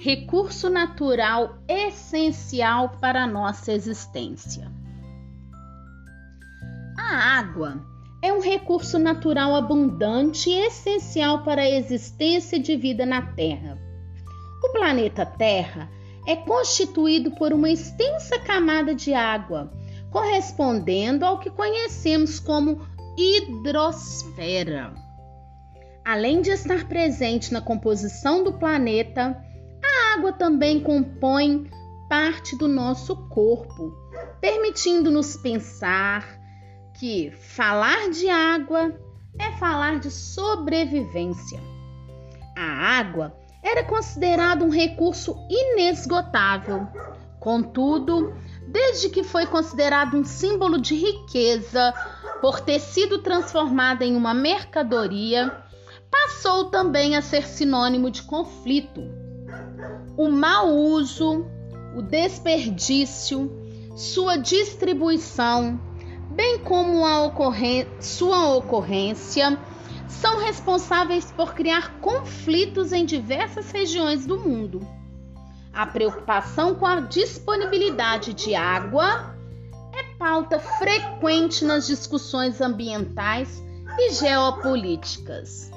recurso natural essencial para a nossa existência. A água é um recurso natural abundante e essencial para a existência de vida na Terra. O planeta Terra é constituído por uma extensa camada de água, correspondendo ao que conhecemos como hidrosfera. Além de estar presente na composição do planeta, a água também compõe parte do nosso corpo, permitindo-nos pensar que falar de água é falar de sobrevivência. A água era considerada um recurso inesgotável. Contudo, desde que foi considerado um símbolo de riqueza por ter sido transformada em uma mercadoria, passou também a ser sinônimo de conflito o mau uso, o desperdício, sua distribuição, bem como a ocorren sua ocorrência, são responsáveis por criar conflitos em diversas regiões do mundo. A preocupação com a disponibilidade de água é pauta frequente nas discussões ambientais e geopolíticas.